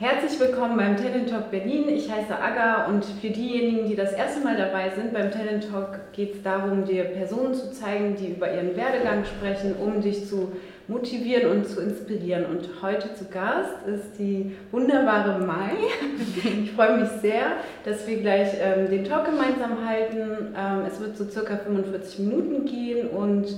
Herzlich willkommen beim Talent Talk Berlin. Ich heiße Aga und für diejenigen, die das erste Mal dabei sind, beim Talent Talk geht es darum, dir Personen zu zeigen, die über ihren Werdegang sprechen, um dich zu motivieren und zu inspirieren. Und heute zu Gast ist die wunderbare Mai. Ich freue mich sehr, dass wir gleich ähm, den Talk gemeinsam halten. Ähm, es wird so circa 45 Minuten gehen und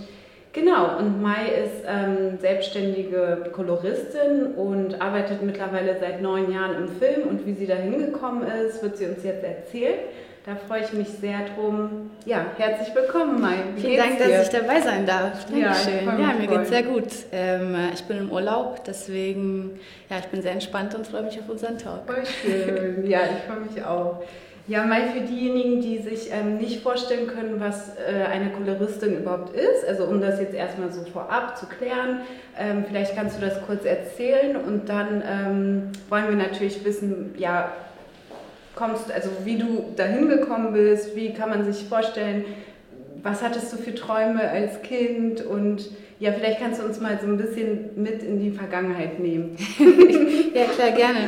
Genau, und Mai ist ähm, selbstständige Koloristin und arbeitet mittlerweile seit neun Jahren im Film. Und wie sie da hingekommen ist, wird sie uns jetzt erzählen. Da freue ich mich sehr drum. Ja, herzlich willkommen, Mai. Wie Vielen Dank, dir? dass ich dabei sein darf. Dankeschön. Ja, ja mir geht sehr gut. Ähm, ich bin im Urlaub, deswegen, ja, ich bin sehr entspannt und freue mich auf unseren Talk. Voll schön. Ja, ich freue mich auch. Ja, mal für diejenigen, die sich ähm, nicht vorstellen können, was äh, eine Koloristin überhaupt ist, also um das jetzt erstmal so vorab zu klären, ähm, vielleicht kannst du das kurz erzählen und dann ähm, wollen wir natürlich wissen, ja, kommst, also wie du dahin gekommen bist, wie kann man sich vorstellen, was hattest du für Träume als Kind und ja, vielleicht kannst du uns mal so ein bisschen mit in die Vergangenheit nehmen. ja, klar, gerne.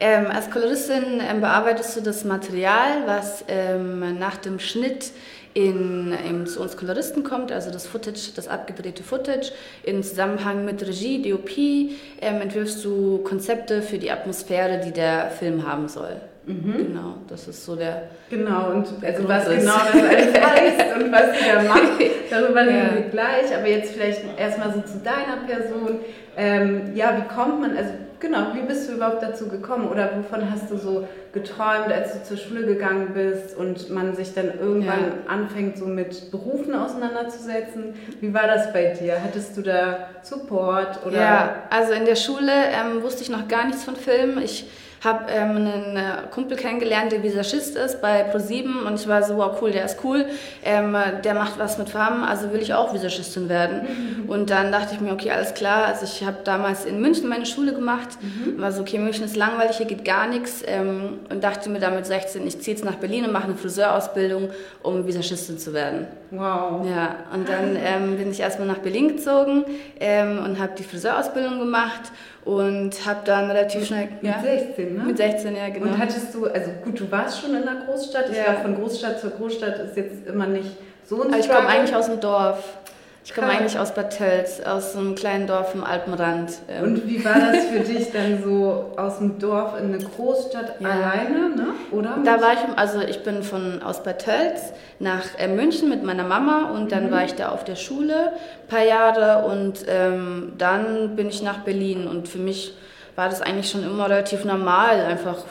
Ähm, als Koloristin ähm, bearbeitest du das Material, was ähm, nach dem Schnitt in, in, zu uns Koloristen kommt, also das Footage, das abgedrehte Footage. In Zusammenhang mit Regie, DOP ähm, entwirfst du Konzepte für die Atmosphäre, die der Film haben soll. Mhm. Genau, das ist so der. Genau, und also was ist. genau das alles heißt und was sie da macht, darüber reden ja. wir gleich. Aber jetzt vielleicht erstmal so zu deiner Person. Ähm, ja, wie kommt man, also genau, wie bist du überhaupt dazu gekommen oder wovon hast du so geträumt, als du zur Schule gegangen bist und man sich dann irgendwann ja. anfängt, so mit Berufen auseinanderzusetzen? Wie war das bei dir? Hattest du da Support? Oder? Ja, also in der Schule ähm, wusste ich noch gar nichts von Filmen. Ich habe ähm, einen äh, Kumpel kennengelernt, der Visagist ist bei ProSieben und ich war so, wow, cool, der ist cool, ähm, der macht was mit Farben, also will ich auch Visagistin werden. Mhm. Und dann dachte ich mir, okay, alles klar, also ich habe damals in München meine Schule gemacht, mhm. war so, okay, München ist langweilig, hier geht gar nichts ähm, und dachte mir damit 16, ich ziehe jetzt nach Berlin und mache eine Friseurausbildung, um Visagistin zu werden. Wow. Ja, und dann ähm, bin ich erstmal nach Berlin gezogen ähm, und habe die Friseurausbildung gemacht und habe dann relativ schnell... Mit ja, 16, ne? Mit 16, ja, genau. Und hattest du, also gut, du warst schon in der Großstadt. Ich ja. glaube, von Großstadt zur Großstadt ist jetzt immer nicht so ein Aber ich komme eigentlich aus dem Dorf. Ich komme eigentlich aus Bad Tölz, aus einem kleinen Dorf im Alpenrand. Ähm. Und wie war das für dich dann so aus dem Dorf in eine Großstadt ja. alleine, ne? oder? Da war ich, also ich bin von aus Bad Tölz nach äh, München mit meiner Mama und dann mhm. war ich da auf der Schule ein paar Jahre und ähm, dann bin ich nach Berlin und für mich war das eigentlich schon immer relativ normal, einfach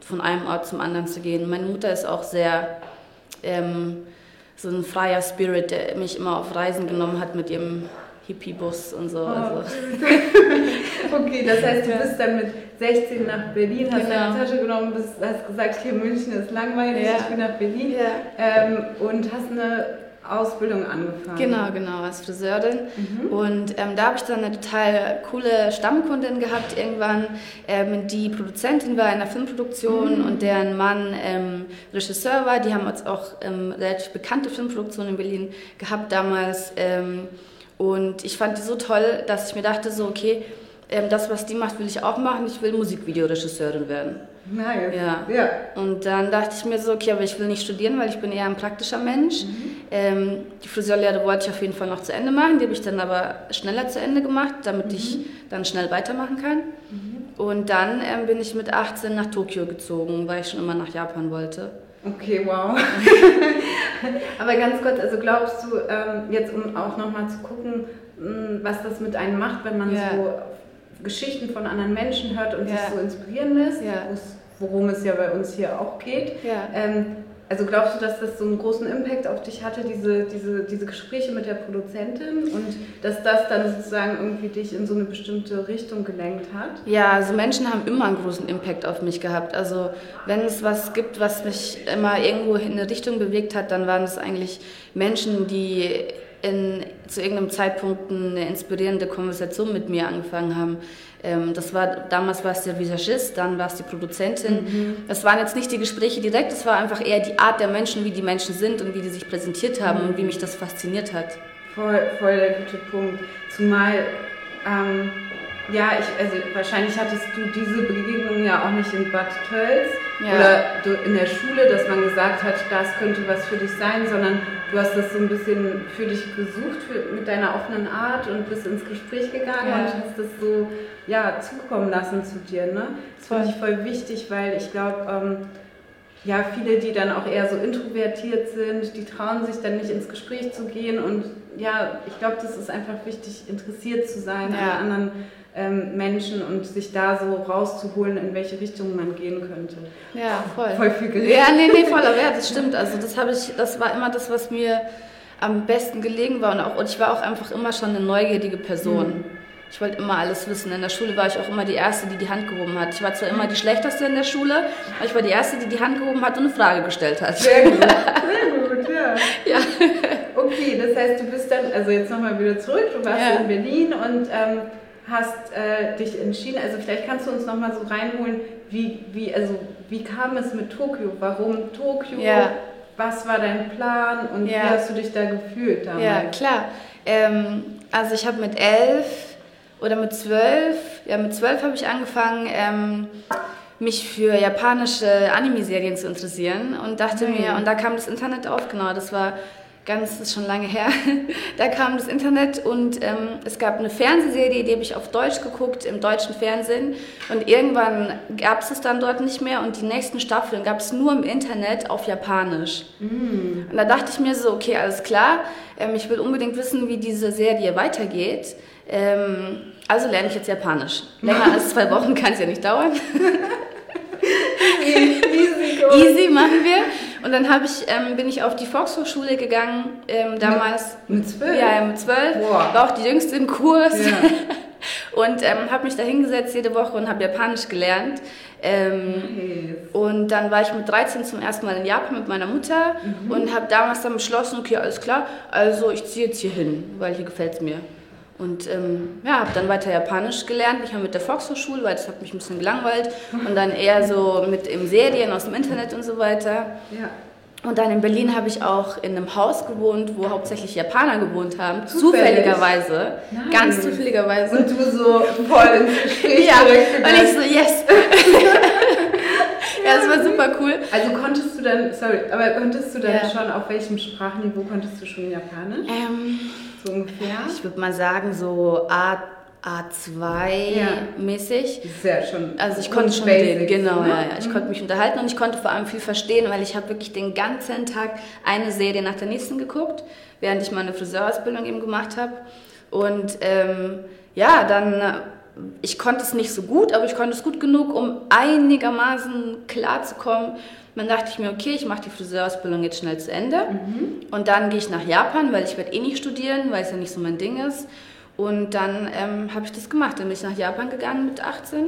von einem Ort zum anderen zu gehen. Meine Mutter ist auch sehr... Ähm, so ein freier Spirit, der mich immer auf Reisen genommen hat mit ihrem Hippie-Bus und so. Oh. Also. okay, das heißt, du bist dann mit 16 nach Berlin, hast genau. deine Tasche genommen, bist, hast gesagt, hier München ist langweilig, ja. ich bin nach Berlin ja. ähm, und hast eine Ausbildung angefangen. Genau, genau, als Friseurin. Mhm. Und ähm, da habe ich dann eine total coole Stammkundin gehabt irgendwann, ähm, die Produzentin war in einer Filmproduktion mhm. und deren Mann ähm, Regisseur war. Die haben uns auch ähm, relativ bekannte Filmproduktionen in Berlin gehabt damals. Ähm, und ich fand die so toll, dass ich mir dachte, so, okay, ähm, das, was die macht, will ich auch machen. Ich will Musikvideoregisseurin werden. Nice. Ja. ja. Und dann dachte ich mir so, okay, aber ich will nicht studieren, weil ich bin eher ein praktischer Mensch. Mhm. Ähm, die Friseurlehre wollte ich auf jeden Fall noch zu Ende machen. Die habe ich dann aber schneller zu Ende gemacht, damit mhm. ich dann schnell weitermachen kann. Mhm. Und dann ähm, bin ich mit 18 nach Tokio gezogen, weil ich schon immer nach Japan wollte. Okay, wow. aber ganz kurz, also glaubst du, ähm, jetzt um auch nochmal zu gucken, mm, was das mit einem macht, wenn man ja. so Geschichten von anderen Menschen hört und ja. sich so inspirieren lässt, ja. Worum es ja bei uns hier auch geht. Ja. Ähm, also glaubst du, dass das so einen großen Impact auf dich hatte, diese, diese, diese Gespräche mit der Produzentin und dass das dann sozusagen irgendwie dich in so eine bestimmte Richtung gelenkt hat? Ja, also Menschen haben immer einen großen Impact auf mich gehabt. Also wenn es was gibt, was mich immer irgendwo in eine Richtung bewegt hat, dann waren es eigentlich Menschen, die in, zu irgendeinem Zeitpunkt eine inspirierende Konversation mit mir angefangen haben. Ähm, das war, damals war es der Visagist, dann war es die Produzentin. Mhm. Das waren jetzt nicht die Gespräche direkt, es war einfach eher die Art der Menschen, wie die Menschen sind und wie die sich präsentiert haben mhm. und wie mich das fasziniert hat. Voll, voll der gute Punkt. Zumal ähm, Ja, ich, also wahrscheinlich hattest du diese Begegnung ja auch nicht in Bad Tölz Ja. oder in der Schule, dass man gesagt hat, das könnte was für dich sein, sondern du hast das so ein bisschen für dich gesucht für, mit deiner offenen Art und bist ins Gespräch gegangen Ja. und hast das so ja, zukommen lassen zu dir. Ne? Das finde ich voll wichtig, weil ich glaube, ähm, ja, viele, die dann auch eher so introvertiert sind, die trauen sich dann nicht ins Gespräch zu gehen und ja, ich glaube, das ist einfach wichtig, interessiert zu sein Ja. an anderen ähm, Menschen und sich da so rauszuholen, in welche Richtung man gehen könnte. Ja, voll. Voll viel geredet. Ja, nee, nee, voll, aber ja, das stimmt. Also das habe ich, das war immer das, was mir am besten gelegen war und auch und ich war auch einfach immer schon eine neugierige Person. Ich wollte immer alles wissen. In der Schule war ich auch immer die Erste, die die Hand gehoben hat. Ich war zwar immer die Schlechteste in der Schule, aber ich war die Erste, die die Hand gehoben hat und eine Frage gestellt hat. Sehr gut, sehr gut, ja. Ja. Okay, das heißt, du bist dann, also jetzt nochmal wieder zurück, du warst Ja. in Berlin und ähm, hast äh, dich entschieden, also vielleicht kannst du uns nochmal so reinholen, wie, wie, also, wie kam es mit Tokio? Warum Tokio? Ja. Was war dein Plan und Ja. wie hast du dich da gefühlt damals? Ja, klar. Ähm, also ich habe mit elf oder mit zwölf, ja mit zwölf habe ich angefangen, ähm, mich für japanische Anime-Serien zu interessieren und dachte Mhm. mir, und da kam das Internet auf, genau, das war ganz, das ist schon lange her, da kam das Internet und ähm, es gab eine Fernsehserie, die habe ich auf Deutsch geguckt, im deutschen Fernsehen und irgendwann gab es es dann dort nicht mehr und die nächsten Staffeln gab es nur im Internet auf Japanisch. Und da dachte ich mir so, okay, alles klar, ähm, ich will unbedingt wissen, wie diese Serie weitergeht. Ähm, also lerne ich jetzt Japanisch. Länger als zwei Wochen kann es ja nicht dauern. Risiko. Easy machen wir. Und dann ich, ähm, bin ich auf die Volkshochschule gegangen, ähm, damals. Mit zwölf? Ja, mit zwölf. Boah. War auch die jüngste im Kurs. Ja. Und ähm, habe mich da hingesetzt jede Woche und habe Japanisch gelernt. Ähm, Okay. und dann war ich mit 13 zum ersten Mal in Japan mit meiner Mutter und habe damals dann beschlossen, okay, alles klar, also ich ziehe jetzt hier hin, weil hier gefällt es mir. Und ähm, ja, habe dann weiter Japanisch gelernt, nicht mehr mit der Volkshochschule, weil das hat mich ein bisschen gelangweilt. Und dann eher so mit im Serien aus dem Internet und so weiter. Ja. Und dann in Berlin habe ich auch in einem Haus gewohnt, wo hauptsächlich Japaner gewohnt haben. Zufällig? Zufälligerweise. Nice. Ganz zufälligerweise. Und du so voll ins Gespräch ja, und ich so, yes. ja, das war super cool. Also konntest du dann, sorry, aber konntest du dann Ja. schon, auf welchem Sprachniveau konntest du schon Japanisch? Ähm, So ungefähr? ich würde mal sagen, so A, A2-mäßig. Das ist ja schon. Also ich konnte schon Basics, reden, genau, ne? ja, ja. Ich konnte mich unterhalten und ich konnte vor allem viel verstehen, weil ich habe wirklich den ganzen Tag eine Serie nach der nächsten geguckt, während ich meine Friseurausbildung eben gemacht habe. Und ähm, ja, dann, äh, ich konnte es nicht so gut, aber ich konnte es gut genug, um einigermaßen klarzukommen. Dann dachte ich mir, okay, ich mache die Friseurausbildung jetzt schnell zu Ende. Und dann gehe ich nach Japan, weil ich werde eh nicht studieren, weil es ja nicht so mein Ding ist. Und dann ähm, habe ich das gemacht. Dann bin ich nach Japan gegangen mit 18.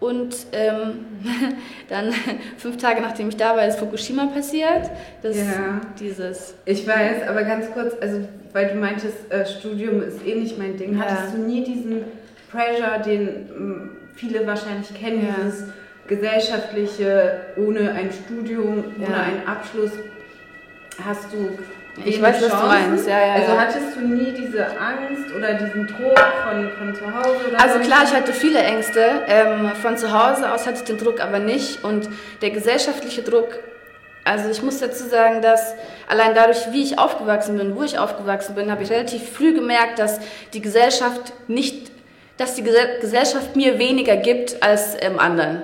Und ähm, dann fünf Tage nachdem ich da war, ist Fukushima passiert. Das, Ja. Dieses. Ich weiß, aber ganz kurz, also weil du meintest, äh, Studium ist eh nicht mein Ding. Ja. Hattest du nie diesen Pressure, den mm, viele wahrscheinlich kennen, Ja. dieses gesellschaftliche, ohne ein Studium, ohne Ja. einen Abschluss, hast du Ich weiß, was du Chancen? meinst. Ja, ja, also ja. hattest du nie diese Angst oder diesen Druck von, von zu Hause? Oder Also so? klar, ich hatte viele Ängste. Ähm, von zu Hause aus hatte ich den Druck aber nicht. Und der gesellschaftliche Druck, also ich muss dazu sagen, dass allein dadurch, wie ich aufgewachsen bin, wo ich aufgewachsen bin, habe ich relativ früh gemerkt, dass die Gesellschaft nicht, dass die Gese- Gesellschaft mir weniger gibt als ähm, anderen.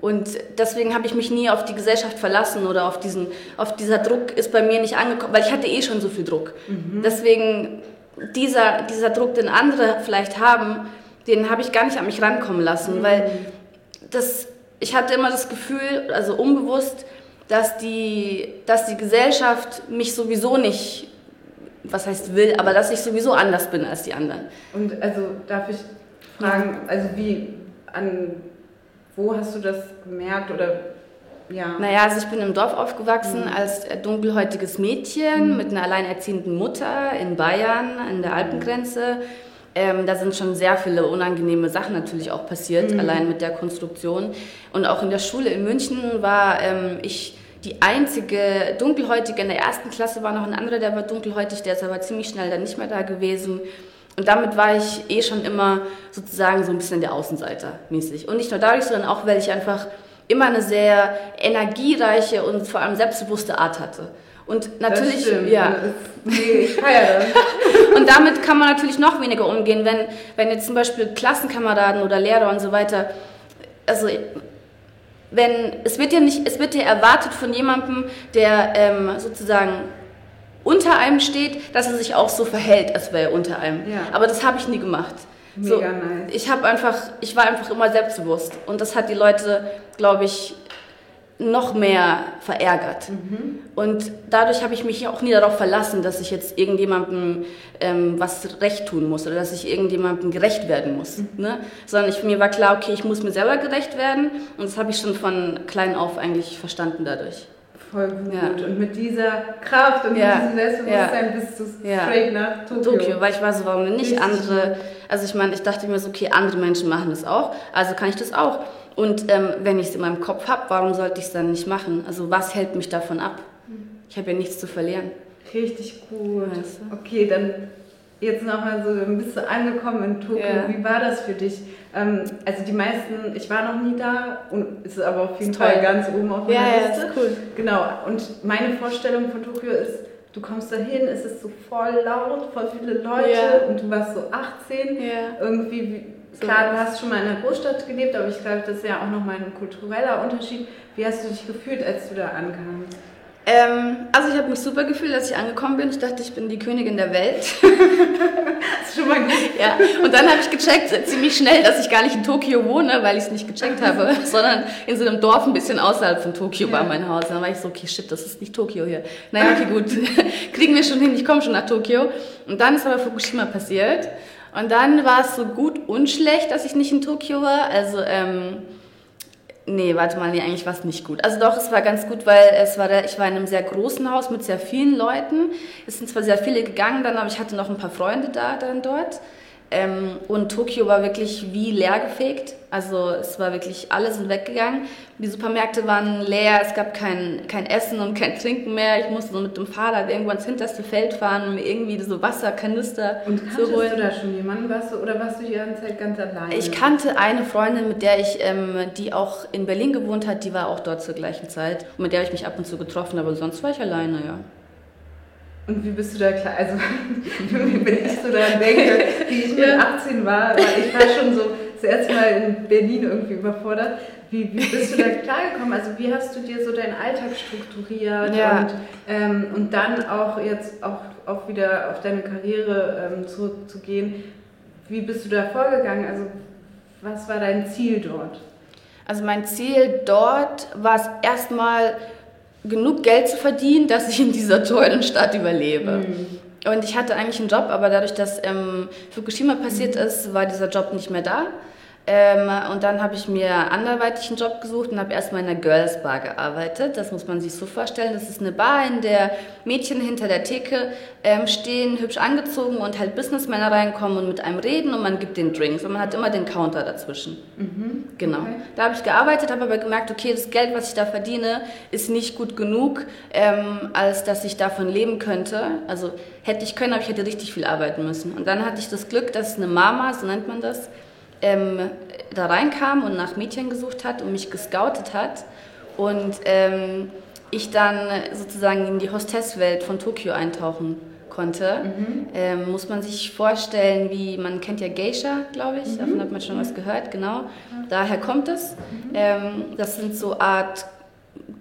Und deswegen habe ich mich nie auf die Gesellschaft verlassen oder auf diesen, auf dieser Druck ist bei mir nicht angekommen, weil ich hatte eh schon so viel Druck. Deswegen dieser, dieser Druck, den andere vielleicht haben, den habe ich gar nicht an mich rankommen lassen, weil das, ich hatte immer das Gefühl, also unbewusst, dass die, dass die Gesellschaft mich sowieso nicht, was heißt will, aber dass ich sowieso anders bin als die anderen. Und also darf ich fragen, also wie, an wo hast du das gemerkt oder ja? Naja, also ich bin im Dorf aufgewachsen als äh, dunkelhäutiges Mädchen mit einer alleinerziehenden Mutter in Bayern an der Alpengrenze. Ähm, da sind schon sehr viele unangenehme Sachen natürlich auch passiert, allein mit der Konstruktion. Und auch in der Schule in München war ähm, ich die einzige Dunkelhäutige. In der ersten Klasse war noch ein anderer, der war dunkelhäutig, der ist aber ziemlich schnell dann nicht mehr da gewesen. Und damit war ich eh schon immer sozusagen so ein bisschen der Außenseiter mäßig. Und nicht nur dadurch, sondern auch, weil ich einfach immer eine sehr energiereiche und vor allem selbstbewusste Art hatte. Und natürlich, ja. Nee, ich feiere das. und damit kann man natürlich noch weniger umgehen, wenn, wenn jetzt zum Beispiel Klassenkameraden oder Lehrer und so weiter, also wenn, es wird ja nicht, es wird ja erwartet von jemandem, der ähm, sozusagen unter einem steht, dass er sich auch so verhält, als wäre er unter einem. Ja. Aber das habe ich nie gemacht. Mega so, nice. Ich habe einfach, ich war einfach immer selbstbewusst und das hat die Leute, glaube ich, noch mehr verärgert. Mhm. Und dadurch habe ich mich auch nie darauf verlassen, dass ich jetzt irgendjemandem ähm, was recht tun muss oder dass ich irgendjemandem gerecht werden muss. Mhm. Ne? Sondern ich, mir war klar, okay, ich muss mir selber gerecht werden und das habe ich schon von klein auf eigentlich verstanden dadurch. Voll gut. Ja. Und mit dieser Kraft und ja. diesem Selbstbewusstsein ja. bist du straight nach Tokio. Tokio, weil ich war so, warum denn nicht andere? Also ich meine, ich dachte mir so, okay, andere Menschen machen das auch, also kann ich das auch. Und ähm, wenn ich es in meinem Kopf habe, warum sollte ich es dann nicht machen? Also was hält mich davon ab? Ich habe ja nichts zu verlieren. Richtig gut. Weißt du? Okay, dann jetzt nochmal so ein bisschen angekommen in Tokio. Ja. Wie war das für dich? Ähm, also die meisten, ich war noch nie da und ist aber auf jeden Fall ganz oben auf meiner ja, Liste. Ja, ist cool. Genau. Und meine Vorstellung von Tokio ist, du kommst da hin, es ist so voll laut, voll viele Leute ja. und du warst so 18. Ja. Irgendwie Klar, du hast schon mal in einer Großstadt gelebt, aber ich glaube, das ist ja auch nochmal ein kultureller Unterschied. Wie hast du dich gefühlt, als du da ankamst? Ähm, also ich habe mich super gefühlt, als ich angekommen bin. Ich dachte, ich bin die Königin der Welt. das ist schon mal gut. Ja, und dann habe ich gecheckt, ziemlich schnell, dass ich gar nicht in Tokio wohne, weil ich es nicht gecheckt habe, sondern in so einem Dorf ein bisschen außerhalb von Tokio ja. war mein Haus. Dann war ich so, okay, shit, das ist nicht Tokio hier. Naja, okay, gut, kriegen wir schon hin, ich komme schon nach Tokio. Und dann ist aber Fukushima passiert. Und dann war es so gut und schlecht, dass ich nicht in Tokio war. Also, ähm, nee, warte mal, nee, eigentlich war es nicht gut. Also doch, es war ganz gut, weil es war der, ich war in einem sehr großen Haus mit sehr vielen Leuten. Es sind zwar sehr viele gegangen dann, aber ich hatte noch ein paar Freunde da dann dort. Ähm, und Tokio war wirklich wie leergefegt. Also es war wirklich, alle sind weggegangen. Die Supermärkte waren leer, es gab kein, kein Essen und kein Trinken mehr. Ich musste so mit dem Fahrrad irgendwo ins hinterste Feld fahren, um mir irgendwie so Wasserkanister und zu holen. Und du da schon jemanden warst du, oder warst du die ganze Zeit ganz alleine? Ich kannte eine Freundin, mit der ich, ähm, die auch in Berlin gewohnt hat, die war auch dort zur gleichen Zeit. Und mit der habe ich mich ab und zu getroffen, aber sonst war ich alleine, ja. Und wie bist du da klar? Also, wenn ich so daran denke, wie ich mit 18 war, weil ich war schon so das erste Mal in Berlin irgendwie überfordert. Wie, wie bist du da klargekommen? Also, wie hast du dir so deinen Alltag strukturiert ja. und, ähm, und dann auch jetzt auch, auch wieder auf deine Karriere ähm, zurückzugehen? Wie bist du da vorgegangen? Also, was war dein Ziel dort? Also, mein Ziel dort war es erstmal, genug Geld zu verdienen, dass ich in dieser teuren Stadt überlebe. Mhm. Und ich hatte eigentlich einen Job, aber dadurch, dass ähm, Fukushima passiert ist, war dieser Job nicht mehr da. Ähm, und dann habe ich mir anderweitig einen Job gesucht und habe erstmal in einer Girls Bar gearbeitet. Das muss man sich so vorstellen. Das ist eine Bar, in der Mädchen hinter der Theke ähm, stehen, hübsch angezogen und halt Businessmänner reinkommen und mit einem reden und man gibt den Drinks und man hat immer den Counter dazwischen. Mhm. Genau. Okay. Da habe ich gearbeitet, habe aber gemerkt, okay, das Geld, was ich da verdiene, ist nicht gut genug, ähm, als dass ich davon leben könnte. Also hätte ich können, aber ich hätte richtig viel arbeiten müssen. Und dann hatte ich das Glück, dass eine Mama, so nennt man das, ähm, da reinkam und nach Mädchen gesucht hat und mich gescoutet hat. Und ähm, ich dann sozusagen in die Hostesswelt von Tokio eintauchen konnte. Mhm. Ähm, muss man sich vorstellen, wie man kennt ja Geisha, glaube ich, mhm. davon hat man schon was gehört, genau. Daher kommt es. Mhm. Ähm, das sind so Art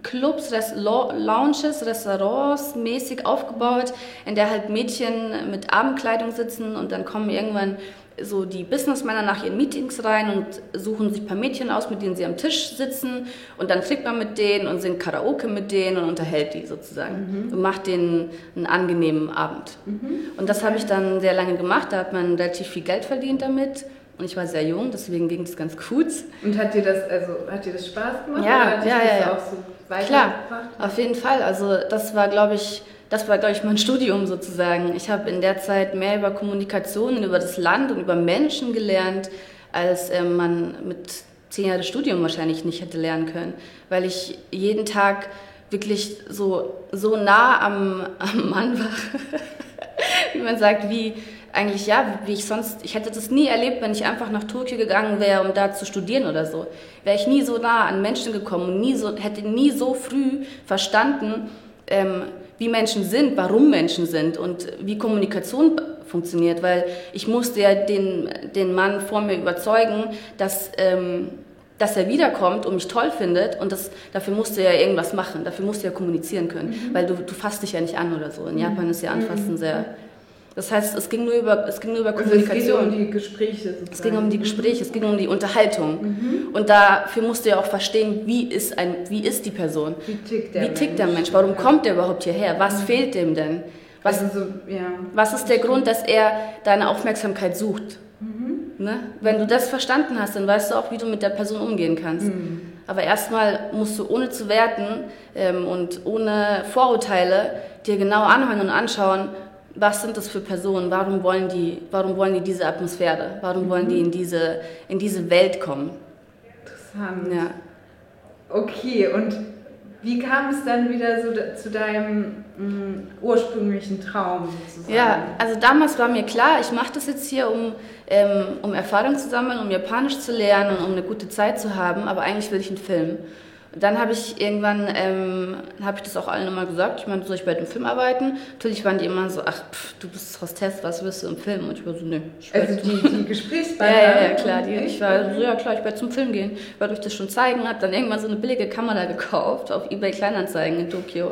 Clubs, Res Lounges, Restaurants mäßig aufgebaut, in der halt Mädchen mit Abendkleidung sitzen und dann kommen irgendwann so die Businessmänner nach ihren Meetings rein und suchen sich ein paar Mädchen aus, mit denen sie am Tisch sitzen und dann trinkt man mit denen und singt Karaoke mit denen und unterhält die sozusagen mhm. und macht denen einen angenehmen Abend. Mhm. Und das habe ich dann sehr lange gemacht, da hat man relativ viel Geld verdient damit. Und ich war sehr jung, deswegen ging es ganz gut. Und hat dir das, also, hat dir das Spaß gemacht? Ja, ja, ja. ja. Auch so Klar, auf jeden Fall. Also das war, glaube ich, das war, glaube ich, mein Studium sozusagen. Ich habe in der Zeit mehr über Kommunikation, über das Land und über Menschen gelernt, als äh, man mit zehn Jahren Studium wahrscheinlich nicht hätte lernen können, weil ich jeden Tag wirklich so, so nah am, am Mann war, wie man sagt, wie eigentlich ja, wie ich sonst, ich hätte das nie erlebt, wenn ich einfach nach Tokio gegangen wäre, um da zu studieren oder so. Wäre ich nie so nah an Menschen gekommen und nie so, hätte nie so früh verstanden, ähm, wie Menschen sind, warum Menschen sind und wie Kommunikation funktioniert, weil ich musste ja den, den Mann vor mir überzeugen, dass, ähm, dass er wiederkommt und mich toll findet und das, dafür musste er irgendwas machen, dafür musste er kommunizieren können, mhm. weil du, du fasst dich ja nicht an oder so. In Japan ist ja Anfassen mhm. sehr das heißt, es ging nur über, es ging nur über Kommunikation. Also es ging um die Gespräche sozusagen. Es ging um die Gespräche, es ging um die Unterhaltung. Mhm. Und dafür musst du ja auch verstehen, wie ist, ein, wie ist die Person? Wie tickt der, wie tickt der Mensch? Warum kommt der überhaupt hierher? Was mhm. fehlt dem denn? Was, also so, ja. was ist der Grund, dass er deine Aufmerksamkeit sucht? Mhm. Ne? Wenn du das verstanden hast, dann weißt du auch, wie du mit der Person umgehen kannst. Mhm. Aber erstmal musst du ohne zu werten ähm, und ohne Vorurteile dir genau anhören und anschauen, was sind das für Personen? Warum wollen die, warum wollen die diese Atmosphäre? Warum wollen die in diese, in diese Welt kommen? Interessant. Ja. Okay, und wie kam es dann wieder so zu deinem mh, mm, ursprünglichen Traum sozusagen? Ja, also damals war mir klar, ich mache das jetzt hier, um, ähm, um Erfahrung zu sammeln, um Japanisch zu lernen und um eine gute Zeit zu haben, aber eigentlich will ich einen Film dann habe ich irgendwann, ähm, habe ich das auch allen immer gesagt, ich meine, soll ich bei dem Film arbeiten? Natürlich waren die immer so, ach, pff, du bist Hostess, was wirst du im Film? Und ich war so, nö. Also die, die Gesprächspartner? ja, ja, ja, klar. Die, ich war so, ja klar, ich werde zum Film gehen. Ich das schon zeigen, habe dann irgendwann so eine billige Kamera gekauft auf Ebay Kleinanzeigen in Tokio.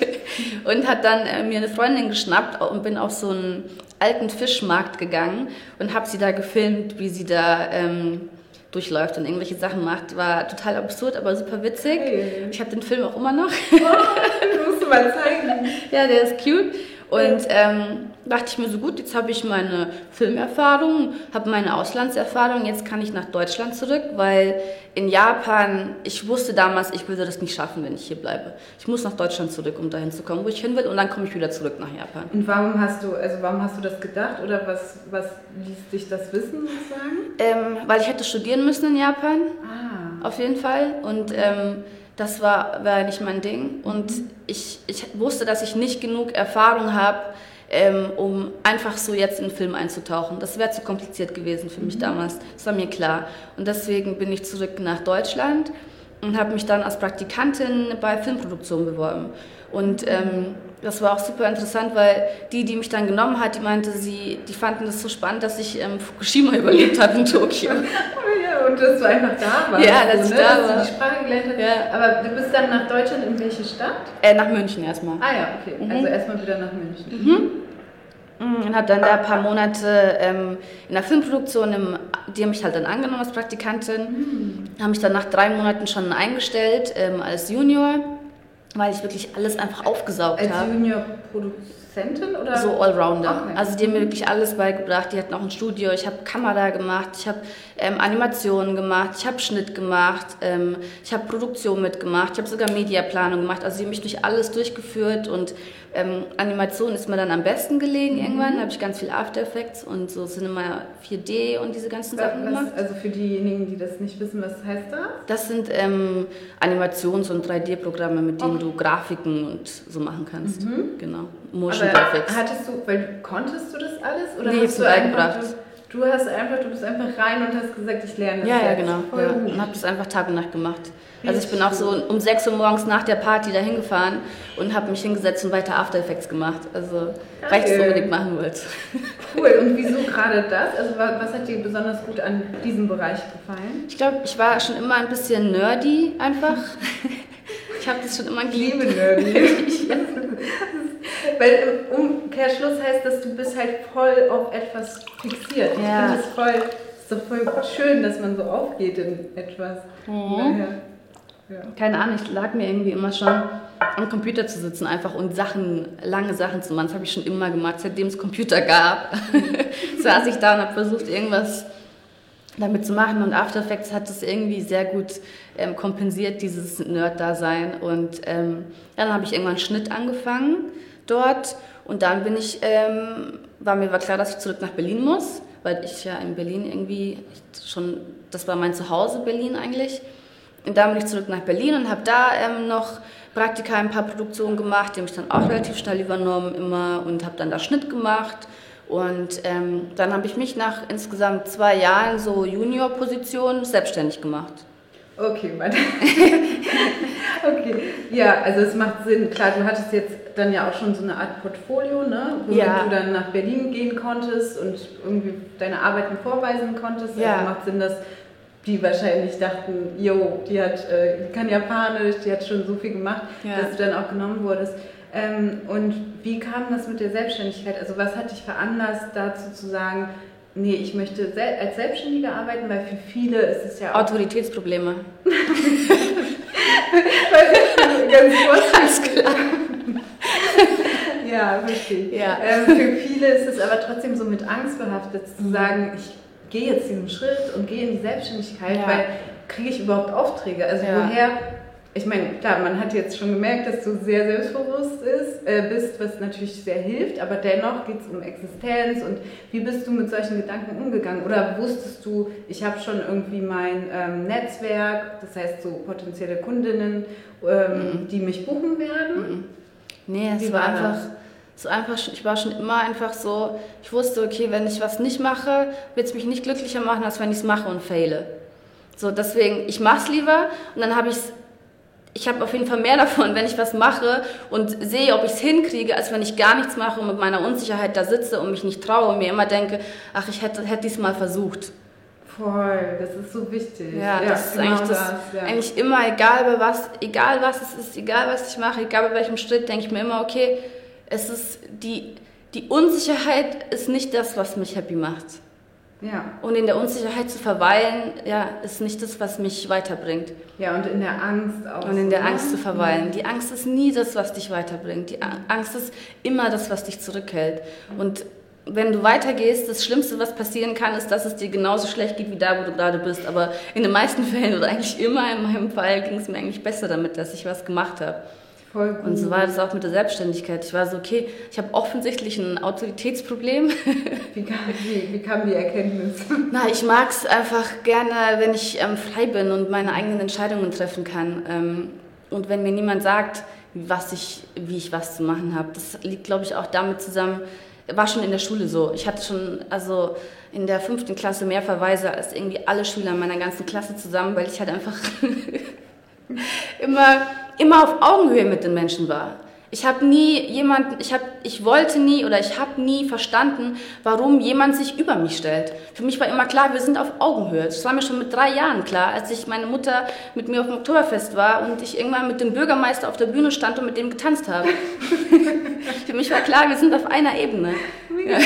und hat dann äh, mir eine Freundin geschnappt und bin auf so einen alten Fischmarkt gegangen und habe sie da gefilmt, wie sie da... Ähm, durchläuft und irgendwelche Sachen macht. War total absurd, aber super witzig. Hey. Ich habe den Film auch immer noch. Oh, den musst du mal zeigen. ja, der ist cute. Und ähm, dachte ich mir so gut, jetzt habe ich meine Filmerfahrung, habe meine Auslandserfahrung, jetzt kann ich nach Deutschland zurück, weil in Japan, ich wusste damals, ich würde das nicht schaffen, wenn ich hier bleibe. Ich muss nach Deutschland zurück, um dahin zu kommen, wo ich hin will, und dann komme ich wieder zurück nach Japan. Und warum hast du, also warum hast du das gedacht oder was, was ließ dich das wissen sozusagen? Ähm, weil ich hätte studieren müssen in Japan, ah. auf jeden Fall, und ähm, das war, war nicht mein Ding. Und ich, ich wusste, dass ich nicht genug Erfahrung habe, ähm, um einfach so jetzt in den Film einzutauchen. Das wäre zu kompliziert gewesen für mich mhm. damals. Das war mir klar. Und deswegen bin ich zurück nach Deutschland und habe mich dann als Praktikantin bei Filmproduktion beworben. Und ähm, das war auch super interessant, weil die, die mich dann genommen hat, die meinte, sie, die fanden das so spannend, dass ich ähm, Fukushima überlebt habe in Tokio. ja, und dass du einfach da warst. Ja, dass so, ich ne? da war. Dass du die Sprache gelernt hast. Ja. Aber du bist dann nach Deutschland in welche Stadt? Äh, nach München erstmal. Ah ja, okay. Mhm. Also erstmal wieder nach München. Mhm. mhm. Und habe dann da ein paar Monate ähm, in der Filmproduktion, im, die haben mich halt dann angenommen als Praktikantin, mhm. haben mich dann nach drei Monaten schon eingestellt ähm, als Junior weil ich wirklich alles einfach aufgesaugt habe. Als Junior-Produzentin oder? So Allrounder. Okay. Also die haben mir wirklich alles beigebracht. Die hatten auch ein Studio. Ich habe Kamera gemacht, ich habe ähm, Animationen gemacht, ich habe Schnitt gemacht, ähm, ich habe Produktion mitgemacht, ich habe sogar Mediaplanung gemacht. Also die haben mich durch alles durchgeführt und ähm, Animation ist mir dann am besten gelegen mhm. irgendwann. Da habe ich ganz viel After Effects und so Cinema 4D und diese ganzen was, Sachen gemacht. also für diejenigen, die das nicht wissen, was heißt das? Das sind ähm, Animations- und 3D-Programme, mit denen okay. du Grafiken und so machen kannst. Mhm. Genau. Motion Aber Graphics. Hattest du, weil konntest du das alles? Oder nee, hast du beigebracht. Du hast einfach, du bist einfach rein und hast gesagt, ich lerne das. Ja, ja, genau. Ja. Und habe das einfach Tag und Nacht gemacht. Also ich bin auch so um 6 Uhr morgens nach der Party dahin gefahren und habe mich hingesetzt und weiter After Effects gemacht. Also weil ich es unbedingt machen wollte. Cool. Und wieso gerade das? Also was hat dir besonders gut an diesem Bereich gefallen? Ich glaube, ich war schon immer ein bisschen nerdy einfach. Ich habe das schon immer geliebt. Liebe nerdy. Weil im Umkehrschluss heißt das, du bist halt voll auf etwas fixiert. Ich ja. finde es voll, ist doch voll schön, dass man so aufgeht in etwas. Mhm. Ja. Keine Ahnung, ich lag mir irgendwie immer schon am Computer zu sitzen einfach und Sachen, lange Sachen zu machen. Das habe ich schon immer gemacht, seitdem es Computer gab. saß ich da und habe versucht, irgendwas damit zu machen. Und After Effects hat das irgendwie sehr gut ähm, kompensiert, dieses Nerd-Dasein. Und ähm, dann habe ich irgendwann Schnitt angefangen dort. Und dann bin ich, ähm, war mir war klar, dass ich zurück nach Berlin muss, weil ich ja in Berlin irgendwie schon, das war mein Zuhause, Berlin eigentlich. Und dann bin ich zurück nach Berlin und habe da ähm, noch Praktika, ein paar Produktionen gemacht, die habe ich dann auch relativ schnell übernommen immer und habe dann da Schnitt gemacht Und ähm, dann habe ich mich nach insgesamt zwei Jahren so Junior-Position selbstständig gemacht. Okay, Mann. okay, ja, also es macht Sinn. Klar, du hattest jetzt dann ja auch schon so eine Art Portfolio, ne? wo ja. du dann nach Berlin gehen konntest und irgendwie deine Arbeiten vorweisen konntest. Also ja. Also macht Sinn, dass die wahrscheinlich dachten, jo, die hat, äh, die kann Japanisch, die hat schon so viel gemacht, ja. dass du dann auch genommen wurdest. Ähm, und wie kam das mit der Selbstständigkeit? Also was hat dich veranlasst, dazu zu sagen, nee, ich möchte sel als Selbstständige arbeiten, weil für viele ist es ja auch... Autoritätsprobleme. ganz. Ganz klar. ja, verstehe. Ja. Ähm, für viele ist es aber trotzdem so mit Angst behaftet, zu mhm. sagen, ich gehe jetzt diesen Schritt und gehe in die Selbstständigkeit, ja. weil kriege ich überhaupt Aufträge? Also ja. woher ich meine, klar, man hat jetzt schon gemerkt, dass du sehr selbstbewusst ist, äh, bist, was natürlich sehr hilft, aber dennoch geht es um Existenz und wie bist du mit solchen Gedanken umgegangen? Oder wusstest du, ich habe schon irgendwie mein ähm, Netzwerk, das heißt so potenzielle Kundinnen, ähm, mhm. die mich buchen werden? Mhm. Nee, es war, war einfach... So einfach, ich war schon immer einfach so, ich wusste, okay, wenn ich was nicht mache, wird es mich nicht glücklicher machen, als wenn ich es mache und fehle. So, deswegen, ich mache es lieber und dann habe ich es ich habe auf jeden Fall mehr davon, wenn ich was mache und sehe, ob ich es hinkriege, als wenn ich gar nichts mache und mit meiner Unsicherheit da sitze und mich nicht traue und mir immer denke, ach, ich hätte, hätte dies mal versucht. Voll, das ist so wichtig. Ja, das ist genau eigentlich, das, das ja. eigentlich immer, egal bei was, egal was es ist, egal was ich mache, egal bei welchem Schritt, denke ich mir immer, okay, es ist die, die Unsicherheit ist nicht das, was mich happy macht. Ja. Und in der Unsicherheit zu verweilen, ja, ist nicht das, was mich weiterbringt. Ja, und in der Angst auch. Und in der Angst zu verweilen. Mhm. Die Angst ist nie das, was dich weiterbringt. Die Angst ist immer das, was dich zurückhält. Und wenn du weitergehst, das Schlimmste, was passieren kann, ist, dass es dir genauso schlecht geht wie da, wo du gerade bist. Aber in den meisten Fällen oder eigentlich immer in meinem Fall ging es mir eigentlich besser damit, dass ich was gemacht habe. Voll gut. Und so war das auch mit der Selbstständigkeit. Ich war so, okay, ich habe offensichtlich ein Autoritätsproblem. Wie kam, wie, wie kam die Erkenntnis? Na, ich mag es einfach gerne, wenn ich ähm, frei bin und meine eigenen Entscheidungen treffen kann. Ähm, und wenn mir niemand sagt, was ich, wie ich was zu machen habe. Das liegt, glaube ich, auch damit zusammen, war schon in der Schule so. Ich hatte schon, also in der fünften Klasse mehr Verweise als irgendwie alle Schüler meiner ganzen Klasse zusammen, weil ich halt einfach immer, immer auf Augenhöhe mit den Menschen war. Ich habe nie jemanden, ich, hab, ich wollte nie oder ich habe nie verstanden, warum jemand sich über mich stellt. Für mich war immer klar, wir sind auf Augenhöhe. Das war mir schon mit drei Jahren klar, als ich meine Mutter mit mir auf dem Oktoberfest war und ich irgendwann mit dem Bürgermeister auf der Bühne stand und mit dem getanzt habe. Für mich war klar, wir sind auf einer Ebene. Ja.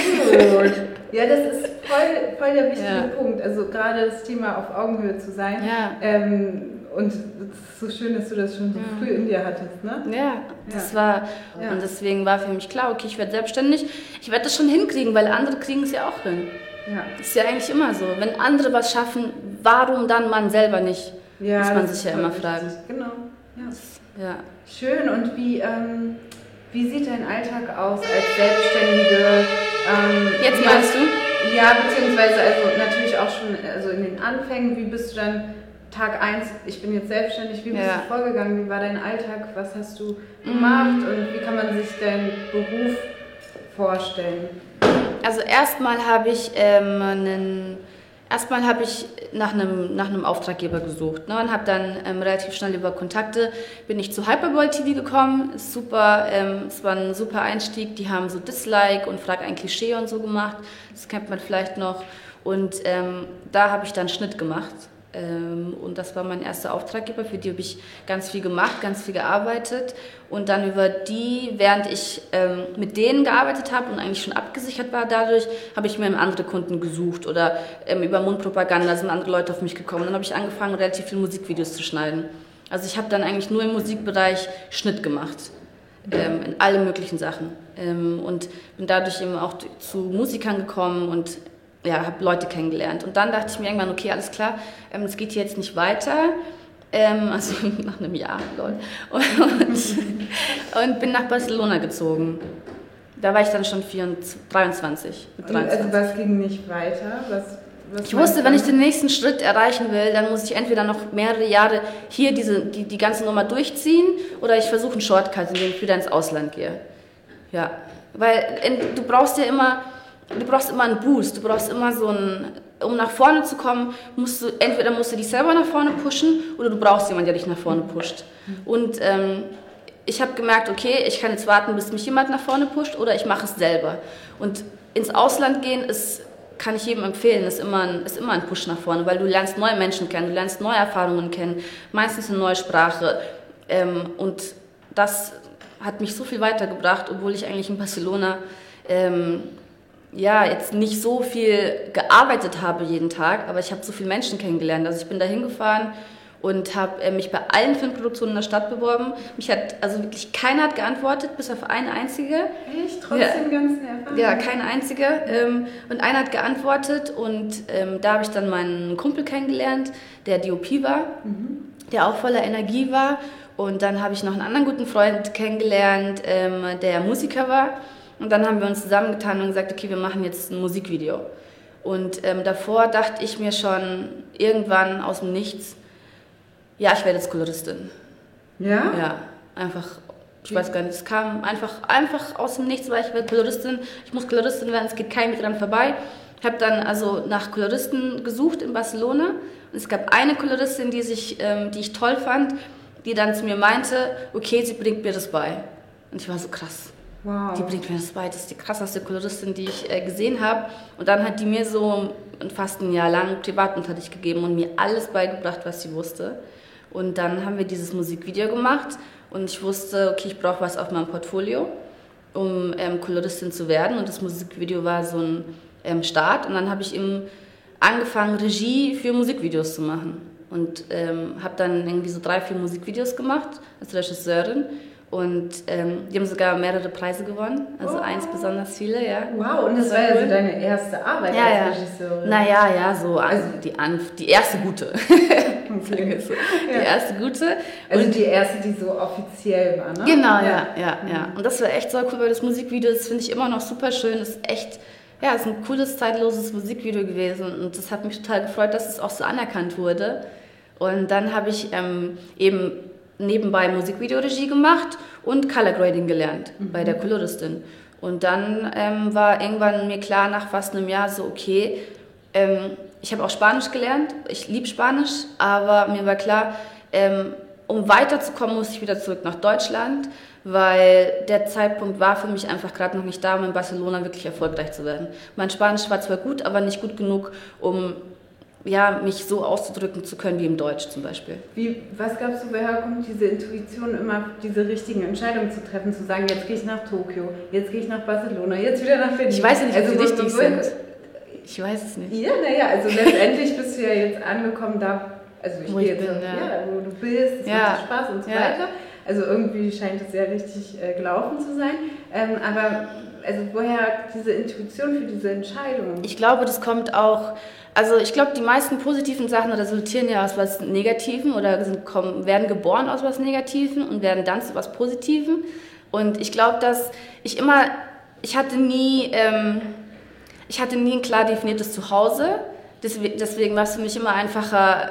ja, das ist voll, voll der wichtige ja. Punkt. Also gerade das Thema auf Augenhöhe zu sein. Ja. Ähm, und es ist so schön, dass du das schon so ja. früh in dir hattest, ne? Ja, das ja. war, ja. und deswegen war für mich klar, okay, ich werde selbstständig, ich werde das schon hinkriegen, weil andere kriegen es ja auch hin. Ja. Das ist ja eigentlich immer so. Wenn andere was schaffen, warum dann man selber nicht? Ja, muss man sich ja immer fragen. Genau. Ja. ja. Schön. Und wie, ähm, wie sieht dein Alltag aus als Selbstständige? Ähm, Jetzt meinst du? Ja, beziehungsweise also natürlich auch schon also in den Anfängen. Wie bist du dann Tag 1, ich bin jetzt selbstständig, wie bist ja. du vorgegangen? Wie war dein Alltag? Was hast du gemacht? Mhm. Und wie kann man sich deinen Beruf vorstellen? Also erstmal habe ich ähm, einen Erstmal habe ich nach einem, nach einem Auftraggeber gesucht ne, und habe dann ähm, relativ schnell über Kontakte bin ich zu Hyperboy TV gekommen. Super, ähm, es war ein super Einstieg. Die haben so Dislike und Frag ein Klischee und so gemacht. Das kennt man vielleicht noch. Und ähm, da habe ich dann Schnitt gemacht und das war mein erster Auftraggeber, für die habe ich ganz viel gemacht, ganz viel gearbeitet. Und dann über die, während ich ähm, mit denen gearbeitet habe und eigentlich schon abgesichert war dadurch, habe ich mir andere Kunden gesucht oder ähm, über Mundpropaganda sind andere Leute auf mich gekommen. Und dann habe ich angefangen, relativ viele Musikvideos zu schneiden. Also ich habe dann eigentlich nur im Musikbereich Schnitt gemacht. Ähm, in alle möglichen Sachen. Ähm, und bin dadurch eben auch zu Musikern gekommen und ja, habe Leute kennengelernt. Und dann dachte ich mir irgendwann, okay, alles klar, ähm, es geht hier jetzt nicht weiter. Ähm, also nach einem Jahr, lol. Und, und, bin nach Barcelona gezogen. Da war ich dann schon 24, 23. 23. Also was ging nicht weiter? Was, was ich wusste, wenn ich den nächsten Schritt erreichen will, dann muss ich entweder noch mehrere Jahre hier diese, die, die ganze Nummer durchziehen oder ich versuche einen Shortcut, indem ich wieder ins Ausland gehe. Ja, weil in, du brauchst ja immer du brauchst immer einen Boost, du brauchst immer so einen, um nach vorne zu kommen, musst du, entweder musst du dich selber nach vorne pushen oder du brauchst jemanden, der dich nach vorne pusht. Und ähm, ich habe gemerkt, okay, ich kann jetzt warten, bis mich jemand nach vorne pusht oder ich mache es selber. Und ins Ausland gehen ist, kann ich jedem empfehlen, ist immer, ein, ist immer ein Push nach vorne, weil du lernst neue Menschen kennen, du lernst neue Erfahrungen kennen, meistens eine neue Sprache. Ähm, und das hat mich so viel weitergebracht, obwohl ich eigentlich in Barcelona ähm, ja, jetzt nicht so viel gearbeitet habe jeden Tag, aber ich habe so viele Menschen kennengelernt. Also ich bin da hingefahren und habe äh, mich bei allen Filmproduktionen in der Stadt beworben. Mich hat, also wirklich keiner hat geantwortet, bis auf eine einzige. Echt? Trotz ja, ganzen Erfahrung? Ja, keine einzige. Ähm, und einer hat geantwortet und ähm, da habe ich dann meinen Kumpel kennengelernt, der DOP war, mhm. der auch voller Energie war. Und dann habe ich noch einen anderen guten Freund kennengelernt, ähm, der Musiker war. Und dann haben wir uns zusammengetan und gesagt, okay, wir machen jetzt ein Musikvideo. Und ähm, davor dachte ich mir schon irgendwann aus dem Nichts, ja, ich werde jetzt Koloristin. Ja? Ja, einfach, ich weiß gar nicht, es kam einfach, einfach aus dem Nichts, weil ich werde Koloristin, ich muss Koloristin werden, es geht kein Weg dran vorbei. Ich habe dann also nach Koloristen gesucht in Barcelona und es gab eine Koloristin, die, sich, ähm, die ich toll fand, die dann zu mir meinte, okay, sie bringt mir das bei. Und ich war so krass. Wow. Die bringt mir das bei. Das ist die krasseste Koloristin, die ich äh, gesehen habe. Und dann hat die mir so fast ein Jahr lang Privatunterricht gegeben und mir alles beigebracht, was sie wusste. Und dann haben wir dieses Musikvideo gemacht und ich wusste, okay, ich brauche was auf meinem Portfolio, um ähm, Koloristin zu werden. Und das Musikvideo war so ein ähm, Start. Und dann habe ich eben angefangen, Regie für Musikvideos zu machen. Und ähm, habe dann irgendwie so drei, vier Musikvideos gemacht als Regisseurin. Und ähm, die haben sogar mehrere Preise gewonnen, also oh. eins besonders viele, ja. Wow, und das, das war ja so deine erste Arbeit ja, als ja. Regisseurin. Naja, ja, so also die, Anf die erste gute. die ja. erste gute. Also und die erste, die so offiziell war, ne? Genau, ja, ja, ja. ja. Und das war echt so cool, weil das Musikvideo, das finde ich immer noch super schön, das ist echt ja, es ist ein cooles, zeitloses Musikvideo gewesen und das hat mich total gefreut, dass es auch so anerkannt wurde. Und dann habe ich ähm, eben nebenbei Musikvideoregie gemacht und Color Grading gelernt mhm. bei der Koloristin. Und dann ähm, war irgendwann mir klar, nach fast einem Jahr so, okay, ähm, ich habe auch Spanisch gelernt, ich liebe Spanisch, aber mir war klar, ähm, um weiterzukommen, muss ich wieder zurück nach Deutschland, weil der Zeitpunkt war für mich einfach gerade noch nicht da, um in Barcelona wirklich erfolgreich zu werden. Mein Spanisch war zwar gut, aber nicht gut genug, um ja, mich so auszudrücken zu können wie im Deutsch zum Beispiel. Wie, was glaubst du, woher kommt diese Intuition, immer diese richtigen Entscheidungen zu treffen, zu sagen, jetzt gehe ich nach Tokio, jetzt gehe ich nach Barcelona, jetzt wieder nach Berlin? Ich weiß ja nicht, also, ob sie richtig sind. Ich weiß es nicht. Ja, naja, also letztendlich bist du ja jetzt angekommen da, also ich gehe jetzt, bin, ja. ja. wo du bist, es ja. macht Spaß und so ja. weiter. Also irgendwie scheint es ja richtig äh, gelaufen zu sein. Ähm, aber also woher diese Intuition für diese Entscheidung? Ich glaube, das kommt auch also ich glaube, die meisten positiven Sachen resultieren ja aus was Negativen oder sind, kommen, werden geboren aus was Negativen und werden dann zu was Positiven. Und ich glaube, dass ich immer, ich hatte nie, ähm, ich hatte nie ein klar definiertes Zuhause. Deswegen, deswegen war es für mich immer einfacher,